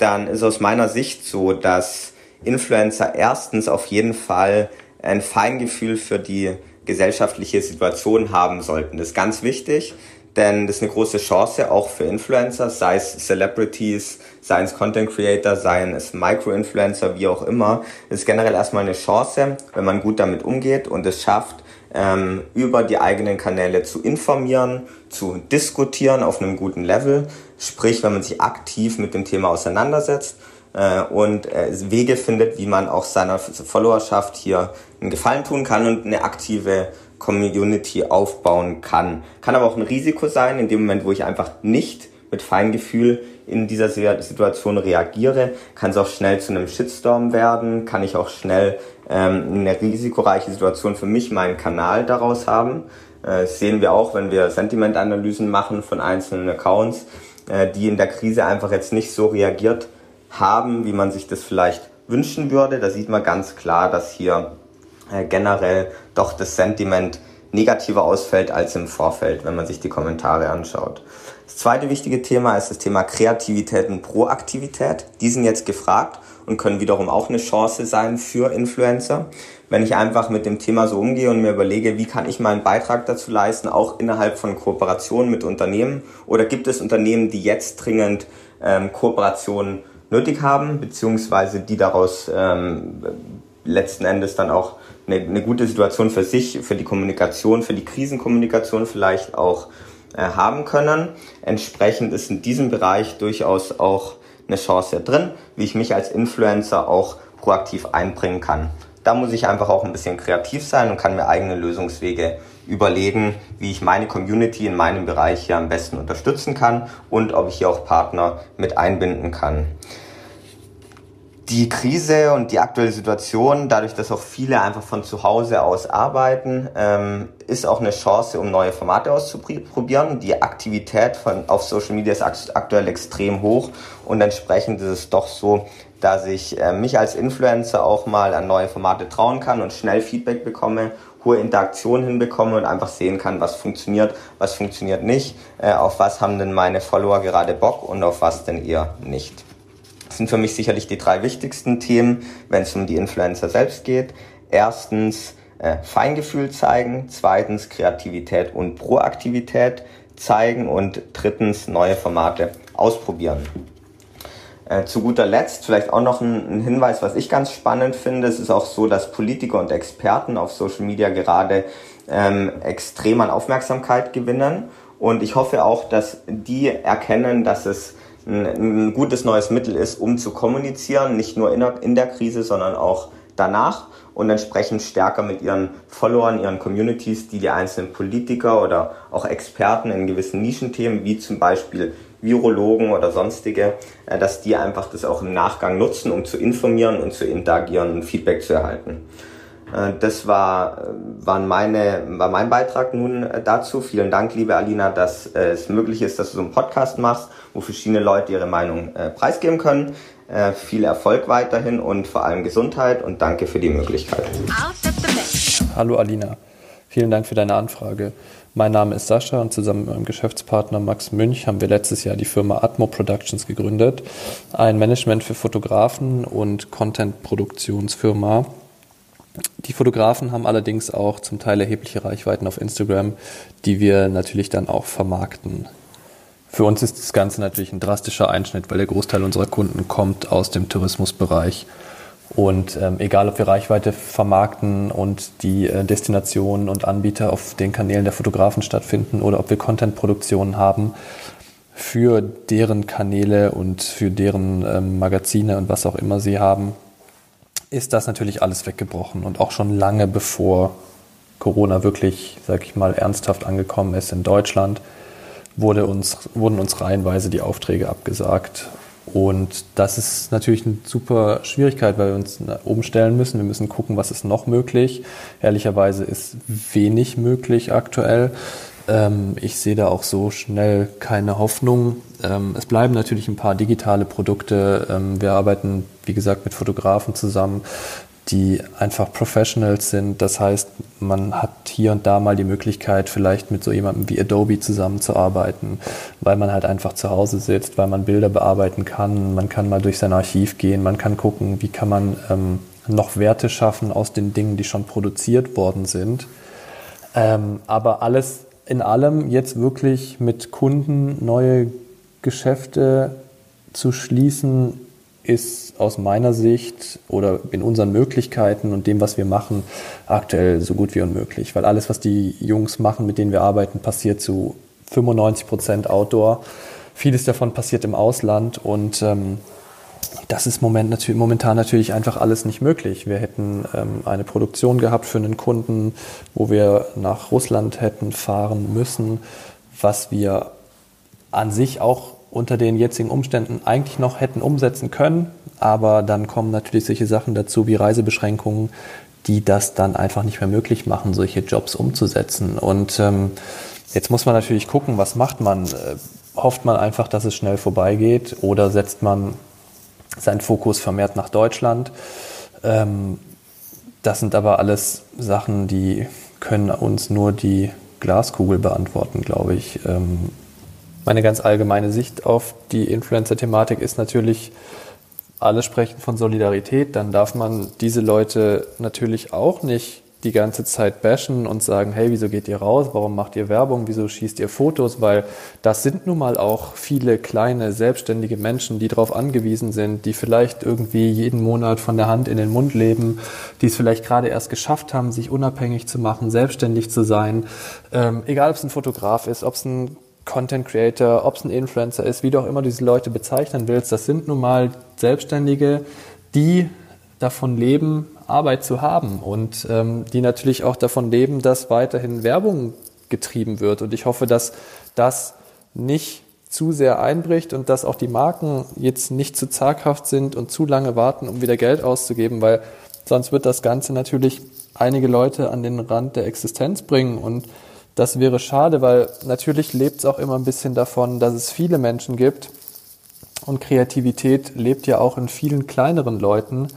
dann ist aus meiner Sicht so, dass Influencer erstens auf jeden Fall ein Feingefühl für die gesellschaftliche Situation haben sollten. Das ist ganz wichtig denn das ist eine große Chance auch für Influencer, sei es Celebrities, seien es Content Creator, seien es Micro-Influencer, wie auch immer. Ist generell erstmal eine Chance, wenn man gut damit umgeht und es schafft, ähm, über die eigenen Kanäle zu informieren, zu diskutieren auf einem guten Level. Sprich, wenn man sich aktiv mit dem Thema auseinandersetzt äh, und äh, Wege findet, wie man auch seiner Followerschaft hier einen Gefallen tun kann und eine aktive Community aufbauen kann. Kann aber auch ein Risiko sein, in dem Moment, wo ich einfach nicht mit Feingefühl in dieser Situation reagiere, kann es auch schnell zu einem Shitstorm werden, kann ich auch schnell ähm, eine risikoreiche Situation für mich, meinen Kanal daraus haben. Äh, das sehen wir auch, wenn wir Sentimentanalysen machen von einzelnen Accounts, äh, die in der Krise einfach jetzt nicht so reagiert haben, wie man sich das vielleicht wünschen würde. Da sieht man ganz klar, dass hier äh, generell doch das Sentiment negativer ausfällt als im Vorfeld, wenn man sich die Kommentare anschaut. Das zweite wichtige Thema ist das Thema Kreativität und Proaktivität. Die sind jetzt gefragt und können wiederum auch eine Chance sein für Influencer. Wenn ich einfach mit dem Thema so umgehe und mir überlege, wie kann ich meinen Beitrag dazu leisten, auch innerhalb von Kooperationen mit Unternehmen oder gibt es Unternehmen, die jetzt dringend ähm, Kooperationen nötig haben, beziehungsweise die daraus ähm, letzten Endes dann auch eine, eine gute Situation für sich, für die Kommunikation, für die Krisenkommunikation vielleicht auch haben können. Entsprechend ist in diesem Bereich durchaus auch eine Chance drin, wie ich mich als Influencer auch proaktiv einbringen kann. Da muss ich einfach auch ein bisschen kreativ sein und kann mir eigene Lösungswege überlegen, wie ich meine Community in meinem Bereich hier am besten unterstützen kann und ob ich hier auch Partner mit einbinden kann die Krise und die aktuelle Situation, dadurch, dass auch viele einfach von zu Hause aus arbeiten, ähm, ist auch eine Chance, um neue Formate auszuprobieren. Die Aktivität von, auf Social Media ist aktuell extrem hoch und entsprechend ist es doch so, dass ich äh, mich als Influencer auch mal an neue Formate trauen kann und schnell Feedback bekomme, hohe Interaktion hinbekomme und einfach sehen kann, was funktioniert, was funktioniert nicht, äh, auf was haben denn meine Follower gerade Bock und auf was denn eher nicht sind für mich sicherlich die drei wichtigsten Themen, wenn es um die Influencer selbst geht. Erstens äh, Feingefühl zeigen, zweitens Kreativität und Proaktivität zeigen und drittens neue Formate ausprobieren. Äh, zu guter Letzt vielleicht auch noch ein, ein, Hinweis, was ich ganz spannend finde. Es ist auch so, dass Politiker und Experten auf Social Media gerade ähm, extrem an Aufmerksamkeit gewinnen. Und ich hoffe auch, dass die erkennen, dass es ein, ein gutes neues Mittel ist, um zu kommunizieren, nicht nur in der, in der Krise, sondern auch danach und entsprechend stärker mit ihren Followern, ihren Communities, die die einzelnen Politiker oder auch Experten in gewissen Nischenthemen, wie zum Beispiel Virologen oder sonstige, äh, dass die einfach das auch im Nachgang nutzen, um zu informieren und zu interagieren und Feedback zu erhalten. Äh, das war, äh, waren meine, war mein Beitrag nun dazu. Vielen Dank, liebe Alina, dass es möglich ist, dass du so einen Podcast machst wo verschiedene Leute ihre Meinung äh, preisgeben können. Äh, viel Erfolg weiterhin und vor allem Gesundheit und danke für die Möglichkeit. Hallo Alina, vielen Dank für deine Anfrage. Mein Name ist Sascha und zusammen mit meinem Geschäftspartner Max Münch haben wir letztes Jahr die Firma Atmo Productions gegründet, ein Management für Fotografen und Content-Produktionsfirma. Die Fotografen haben allerdings auch zum Teil erhebliche Reichweiten auf Instagram, die wir natürlich dann auch vermarkten. Für uns ist das Ganze natürlich ein drastischer Einschnitt, weil der Großteil unserer Kunden kommt aus dem Tourismusbereich. Und ähm, egal, ob wir Reichweite vermarkten und die äh, Destinationen und Anbieter auf den Kanälen der Fotografen stattfinden oder ob wir Contentproduktionen haben für deren Kanäle und für deren ähm, Magazine und was auch immer sie haben, ist das natürlich alles weggebrochen und auch schon lange bevor Corona wirklich, sag ich mal, ernsthaft angekommen ist in Deutschland wurde uns, wurden uns reihenweise die Aufträge abgesagt. Und das ist natürlich eine super Schwierigkeit, weil wir uns umstellen müssen. Wir müssen gucken, was ist noch möglich. Ehrlicherweise ist wenig möglich aktuell. Ähm, ich sehe da auch so schnell keine Hoffnung. Ähm, es bleiben natürlich ein paar digitale Produkte. Ähm, wir arbeiten, wie gesagt, mit Fotografen zusammen die einfach Professionals sind. Das heißt, man hat hier und da mal die Möglichkeit, vielleicht mit so jemandem wie Adobe zusammenzuarbeiten, weil man halt einfach zu Hause sitzt, weil man Bilder bearbeiten kann. Man kann mal durch sein Archiv gehen, man kann gucken, wie kann man ähm, noch Werte schaffen aus den Dingen, die schon produziert worden sind. Ähm, aber alles in allem jetzt wirklich mit Kunden neue Geschäfte zu schließen, ist aus meiner Sicht oder in unseren Möglichkeiten und dem, was wir machen, aktuell so gut wie unmöglich. Weil alles, was die Jungs machen, mit denen wir arbeiten, passiert zu 95 Prozent Outdoor. Vieles davon passiert im Ausland und ähm, das ist moment natürlich, momentan natürlich einfach alles nicht möglich. Wir hätten ähm, eine Produktion gehabt für einen Kunden, wo wir nach Russland hätten fahren müssen, was wir an sich auch unter den jetzigen Umständen eigentlich noch hätten umsetzen können. Aber dann kommen natürlich solche Sachen dazu wie Reisebeschränkungen, die das dann einfach nicht mehr möglich machen, solche Jobs umzusetzen. Und ähm, jetzt muss man natürlich gucken, was macht man? Äh, hofft man einfach, dass es schnell vorbeigeht oder setzt man seinen Fokus vermehrt nach Deutschland? Ähm, das sind aber alles Sachen, die können uns nur die Glaskugel beantworten, glaube ich. Ähm, meine ganz allgemeine Sicht auf die Influencer-Thematik ist natürlich, alle sprechen von Solidarität, dann darf man diese Leute natürlich auch nicht die ganze Zeit bashen und sagen, hey, wieso geht ihr raus? Warum macht ihr Werbung? Wieso schießt ihr Fotos? Weil das sind nun mal auch viele kleine, selbstständige Menschen, die darauf angewiesen sind, die vielleicht irgendwie jeden Monat von der Hand in den Mund leben, die es vielleicht gerade erst geschafft haben, sich unabhängig zu machen, selbstständig zu sein. Ähm, egal, ob es ein Fotograf ist, ob es ein Content Creator, ob es ein Influencer ist, wie du auch immer diese Leute bezeichnen willst, das sind nun mal Selbstständige, die davon leben, Arbeit zu haben und ähm, die natürlich auch davon leben, dass weiterhin Werbung getrieben wird. Und ich hoffe, dass das nicht zu sehr einbricht und dass auch die Marken jetzt nicht zu zaghaft sind und zu lange warten, um wieder Geld auszugeben, weil sonst wird das Ganze natürlich einige Leute an den Rand der Existenz bringen. Und das wäre schade, weil natürlich lebt es auch immer ein bisschen davon, dass es viele Menschen gibt. Und Kreativität lebt ja auch in vielen kleineren Leuten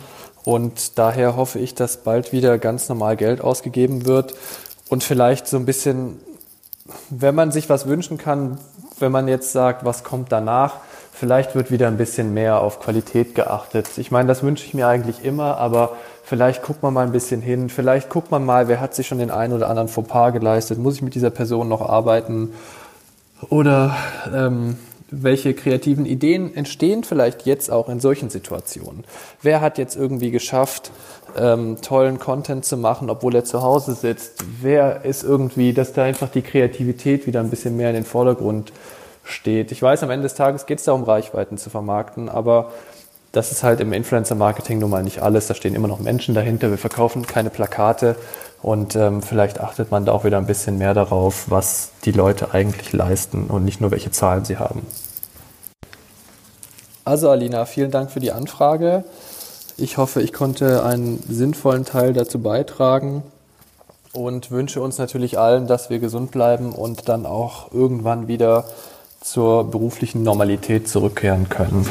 und daher hoffe ich, dass bald wieder ganz normal Geld ausgegeben wird. Und vielleicht so ein bisschen, wenn man sich was wünschen kann, wenn man jetzt sagt, was kommt danach, vielleicht wird wieder ein bisschen mehr auf Qualität geachtet. Ich meine, das wünsche ich mir eigentlich immer, aber vielleicht guckt man mal ein bisschen hin, vielleicht guckt man mal, wer hat sich schon den einen oder anderen Fauxpas geleistet, muss ich mit dieser Person noch arbeiten? Oder ähm, welche kreativen Ideen entstehen vielleicht jetzt auch in solchen Situationen? Wer hat jetzt irgendwie geschafft, ähm, tollen Content zu machen, obwohl er zu Hause sitzt? Wer ist irgendwie, dass da einfach die Kreativität wieder ein bisschen mehr in den Vordergrund steht? Ich weiß, am Ende des Tages geht es darum, Reichweiten zu vermarkten, aber das ist halt im Influencer-Marketing nun mal nicht alles. Da stehen immer noch Menschen dahinter. Wir verkaufen keine Plakate und ähm, vielleicht achtet man da auch wieder ein bisschen mehr darauf, was die Leute eigentlich leisten und nicht nur welche Zahlen sie haben. Also Alina, vielen Dank für die Anfrage. Ich hoffe, ich konnte einen sinnvollen Teil dazu beitragen und wünsche uns natürlich allen, dass wir gesund bleiben und dann auch irgendwann wieder zur beruflichen Normalität zurückkehren können.